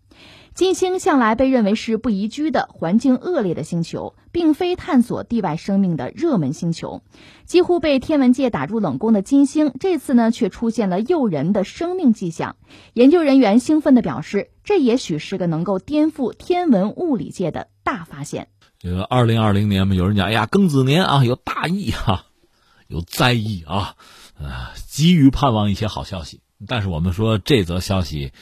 金星向来被认为是不宜居的、环境恶劣的星球，并非探索地外生命的热门星球。几乎被天文界打入冷宫的金星，这次呢却出现了诱人的生命迹象。研究人员兴奋地表示，这也许是个能够颠覆天文物理界的大发现。这个二零二零年嘛，有人讲，哎呀，庚子年啊，有大疫哈，有灾疫啊，呃，急于盼望一些好消息。但是我们说这则消息。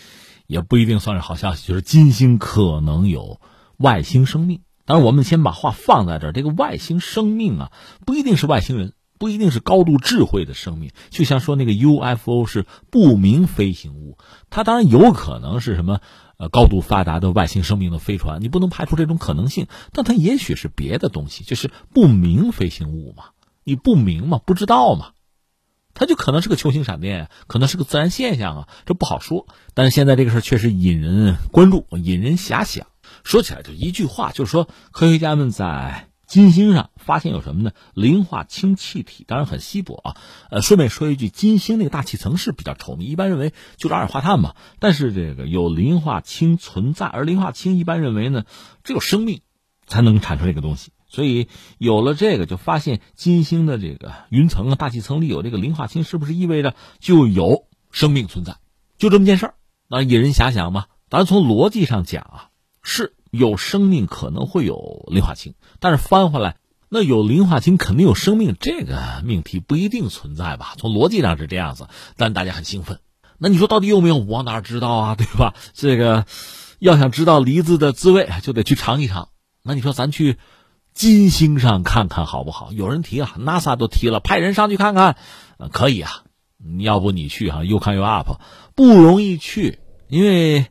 也不一定算是好消息，就是金星可能有外星生命。当然，我们先把话放在这儿，这个外星生命啊，不一定是外星人，不一定是高度智慧的生命。就像说那个 UFO 是不明飞行物，它当然有可能是什么呃高度发达的外星生命的飞船，你不能排除这种可能性。但它也许是别的东西，就是不明飞行物嘛。你不明嘛，不知道嘛，它就可能是个球形闪电，可能是个自然现象啊，这不好说。但是现在这个事儿确实引人关注，引人遐想。说起来就一句话，就是说科学家们在金星上发现有什么呢？磷化氢气体，当然很稀薄啊。呃，顺便说一句，金星那个大气层是比较稠密，一般认为就是二氧化碳嘛。但是这个有磷化氢存在，而磷化氢一般认为呢，只有生命才能产出这个东西。所以有了这个，就发现金星的这个云层啊、大气层里有这个磷化氢，是不是意味着就有生命存在？就这么件事儿，那引人遐想嘛。当然，从逻辑上讲啊，是有生命可能会有磷化氢，但是翻回来，那有磷化氢肯定有生命，这个命题不一定存在吧？从逻辑上是这样子，但大家很兴奋。那你说到底有没有？我哪知道啊，对吧？这个要想知道梨子的滋味，就得去尝一尝。那你说咱去？金星上看看好不好？有人提啊，NASA 都提了，派人上去看看，可以啊。要不你去哈，又看又 up，不容易去。因为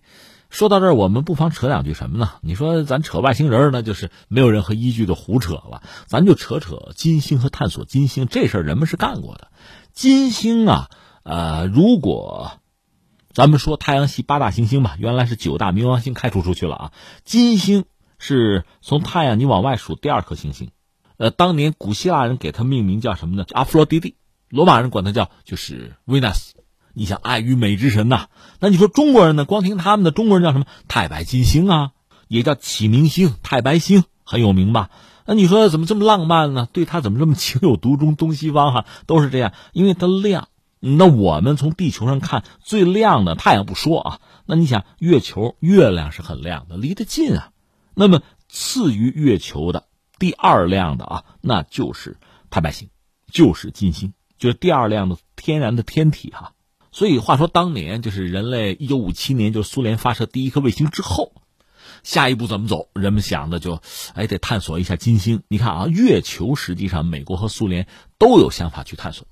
说到这儿，我们不妨扯两句什么呢？你说咱扯外星人，那就是没有任何依据的胡扯了。咱就扯扯金星和探索金星这事儿，人们是干过的。金星啊，呃，如果咱们说太阳系八大行星吧，原来是九大冥王星开除出去了啊，金星。是从太阳你往外数第二颗行星，呃，当年古希腊人给它命名叫什么呢？阿弗洛狄蒂，罗马人管它叫就是 Venus。你想爱与美之神呐？那你说中国人呢？光听他们的中国人叫什么？太白金星啊，也叫启明星、太白星，很有名吧？那你说怎么这么浪漫呢？对它怎么这么情有独钟？东西方哈都是这样，因为它亮。那我们从地球上看最亮的太阳不说啊，那你想月球、月亮是很亮的，离得近啊。那么，次于月球的第二亮的啊，那就是太白星，就是金星，就是第二亮的天然的天体哈。所以话说，当年就是人类一九五七年，就苏联发射第一颗卫星之后，下一步怎么走？人们想的就，哎，得探索一下金星。你看啊，月球实际上美国和苏联都有想法去探索。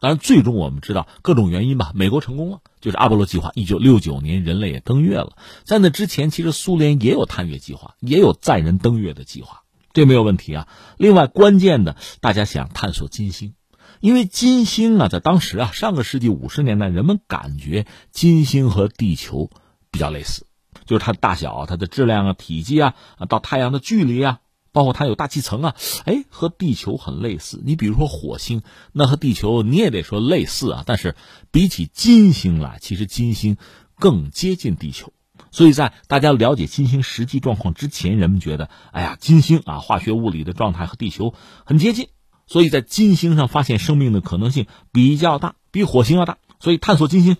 当然，最终我们知道各种原因吧。美国成功了，就是阿波罗计划，一九六九年人类也登月了。在那之前，其实苏联也有探月计划，也有载人登月的计划，这没有问题啊。另外，关键的大家想探索金星，因为金星啊，在当时啊，上个世纪五十年代，人们感觉金星和地球比较类似，就是它的大小、它的质量啊、体积啊、到太阳的距离啊。包括它有大气层啊，哎，和地球很类似。你比如说火星，那和地球你也得说类似啊。但是比起金星来，其实金星更接近地球。所以在大家了解金星实际状况之前，人们觉得，哎呀，金星啊，化学物理的状态和地球很接近，所以在金星上发现生命的可能性比较大，比火星要大。所以探索金星，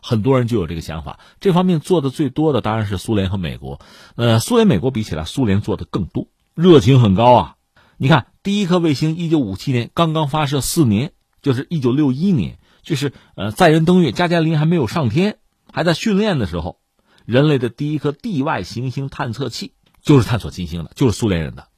很多人就有这个想法。这方面做的最多的当然是苏联和美国。呃，苏联、美国比起来，苏联做的更多。热情很高啊！你看，第一颗卫星一九五七年刚刚发射四年，就是一九六一年，就是呃载人登月，加加林还没有上天，还在训练的时候，人类的第一颗地外行星探测器就是探索金星的，就是苏联人的，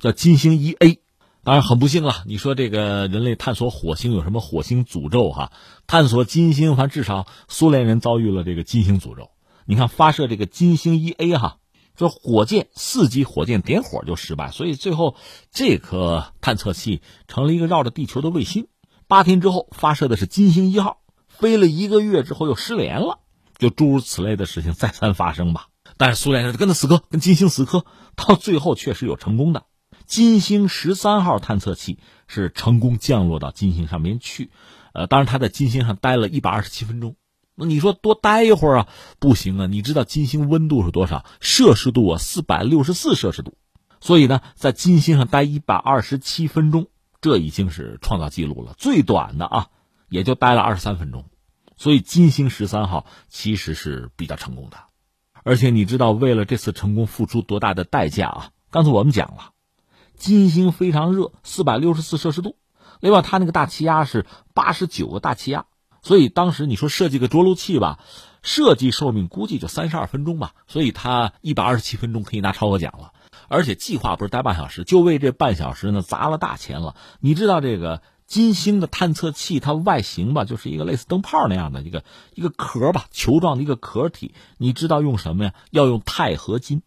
叫金星一 A。当然很不幸了，你说这个人类探索火星有什么火星诅咒哈？探索金星，反正至少苏联人遭遇了这个金星诅咒。你看发射这个金星一 A 哈。就火箭四级火箭点火就失败，所以最后这颗探测器成了一个绕着地球的卫星。八天之后发射的是金星一号，飞了一个月之后又失联了，就诸如此类的事情再三发生吧。但是苏联人跟他死磕，跟金星死磕，到最后确实有成功的。金星十三号探测器是成功降落到金星上面去，呃，当然他在金星上待了一百二十七分钟。那你说多待一会儿啊？不行啊！你知道金星温度是多少？摄氏度啊，四百六十四摄氏度。所以呢，在金星上待一百二十七分钟，这已经是创造记录了。最短的啊，也就待了二十三分钟。所以金星十三号其实是比较成功的。而且你知道，为了这次成功付出多大的代价啊？刚才我们讲了，金星非常热，四百六十四摄氏度。另外，它那个大气压是八十九个大气压。所以当时你说设计个着陆器吧，设计寿命估计就三十二分钟吧，所以它一百二十七分钟可以拿超额奖了。而且计划不是待半小时，就为这半小时呢砸了大钱了。你知道这个金星的探测器它外形吧，就是一个类似灯泡那样的一个一个壳吧，球状的一个壳体。你知道用什么呀？要用钛合金，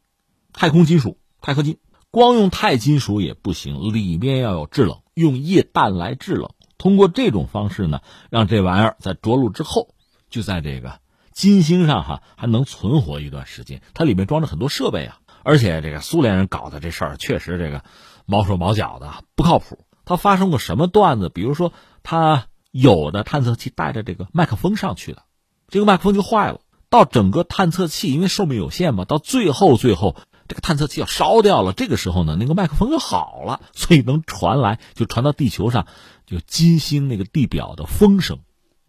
太空金属，钛合金。光用钛金属也不行，里面要有制冷。用液氮来制冷。通过这种方式呢，让这玩意儿在着陆之后，就在这个金星上哈还能存活一段时间。它里面装着很多设备啊，而且这个苏联人搞的这事儿确实这个毛手毛脚的不靠谱。他发生过什么段子？比如说，他有的探测器带着这个麦克风上去的，这个麦克风就坏了。到整个探测器因为寿命有限嘛，到最后最后这个探测器要烧掉了，这个时候呢，那个麦克风就好了，所以能传来就传到地球上，就金星那个地表的风声，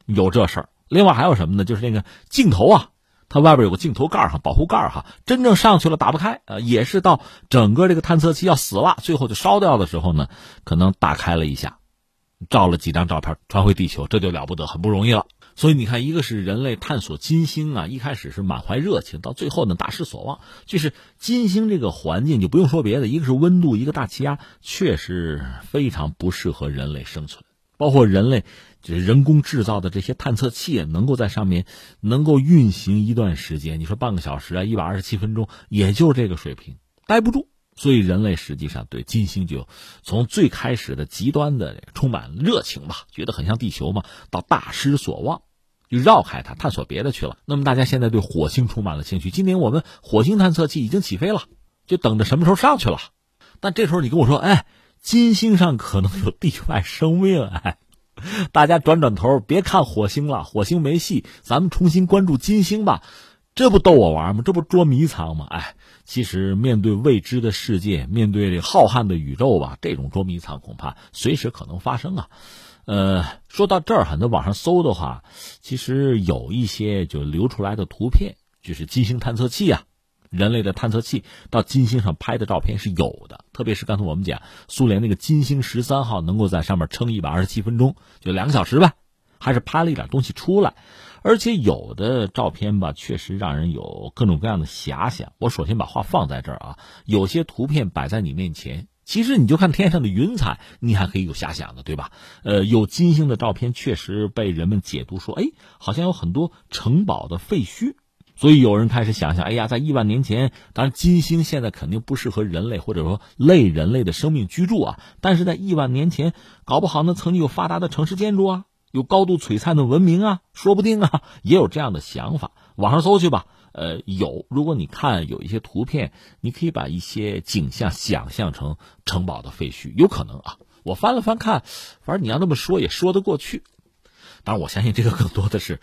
有这事儿。另外还有什么呢？就是那个镜头啊，它外边有个镜头盖哈，保护盖哈，真正上去了打不开啊，也是到整个这个探测器要死了，最后就烧掉的时候呢，可能打开了一下，照了几张照片传回地球，这就了不得，很不容易了。所以你看，一个是人类探索金星啊，一开始是满怀热情，到最后呢大失所望。就是金星这个环境，就不用说别的，一个是温度，一个大气压，确实非常不适合人类生存。包括人类就是人工制造的这些探测器，能够在上面能够运行一段时间，你说半个小时啊，一百二十七分钟，也就这个水平，待不住。所以人类实际上对金星就从最开始的极端的充满热情吧，觉得很像地球嘛，到大失所望。就绕开它，探索别的去了。那么大家现在对火星充满了兴趣。今年我们火星探测器已经起飞了，就等着什么时候上去了。但这时候你跟我说，哎，金星上可能有地外生命，哎，大家转转头，别看火星了，火星没戏，咱们重新关注金星吧。这不逗我玩吗？这不捉迷藏吗？哎，其实面对未知的世界，面对这浩瀚的宇宙吧，这种捉迷藏恐怕随时可能发生啊。呃，说到这儿，很多网上搜的话，其实有一些就流出来的图片，就是金星探测器啊，人类的探测器到金星上拍的照片是有的。特别是刚才我们讲，苏联那个金星十三号能够在上面撑一百二十七分钟，就两个小时吧，还是拍了一点东西出来。而且有的照片吧，确实让人有各种各样的遐想。我首先把话放在这儿啊，有些图片摆在你面前。其实你就看天上的云彩，你还可以有遐想的，对吧？呃，有金星的照片确实被人们解读说，哎，好像有很多城堡的废墟，所以有人开始想想，哎呀，在亿万年前，当然金星现在肯定不适合人类或者说类人类的生命居住啊，但是在亿万年前，搞不好呢曾经有发达的城市建筑啊，有高度璀璨的文明啊，说不定啊，也有这样的想法，网上搜去吧。呃，有。如果你看有一些图片，你可以把一些景象想象成城堡的废墟，有可能啊。我翻了翻看，反正你要那么说也说得过去。当然，我相信这个更多的是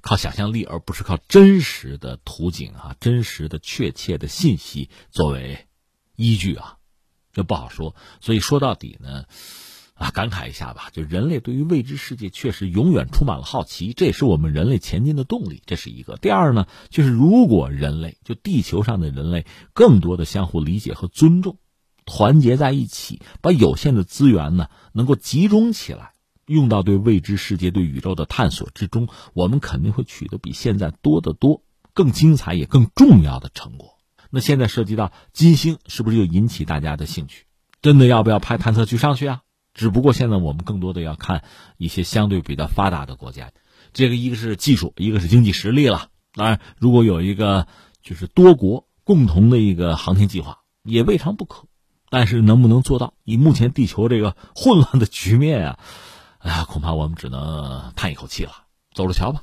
靠想象力，而不是靠真实的图景啊、真实的确切的信息作为依据啊，这不好说。所以说到底呢。啊，感慨一下吧，就人类对于未知世界确实永远充满了好奇，这也是我们人类前进的动力。这是一个。第二呢，就是如果人类就地球上的人类更多的相互理解和尊重，团结在一起，把有限的资源呢能够集中起来，用到对未知世界、对宇宙的探索之中，我们肯定会取得比现在多得多、更精彩也更重要的成果。那现在涉及到金星，是不是又引起大家的兴趣？真的要不要派探测器上去啊？只不过现在我们更多的要看一些相对比较发达的国家，这个一个是技术，一个是经济实力了。当然，如果有一个就是多国共同的一个航天计划，也未尝不可。但是能不能做到？以目前地球这个混乱的局面啊，哎呀，恐怕我们只能叹一口气了。走着瞧吧。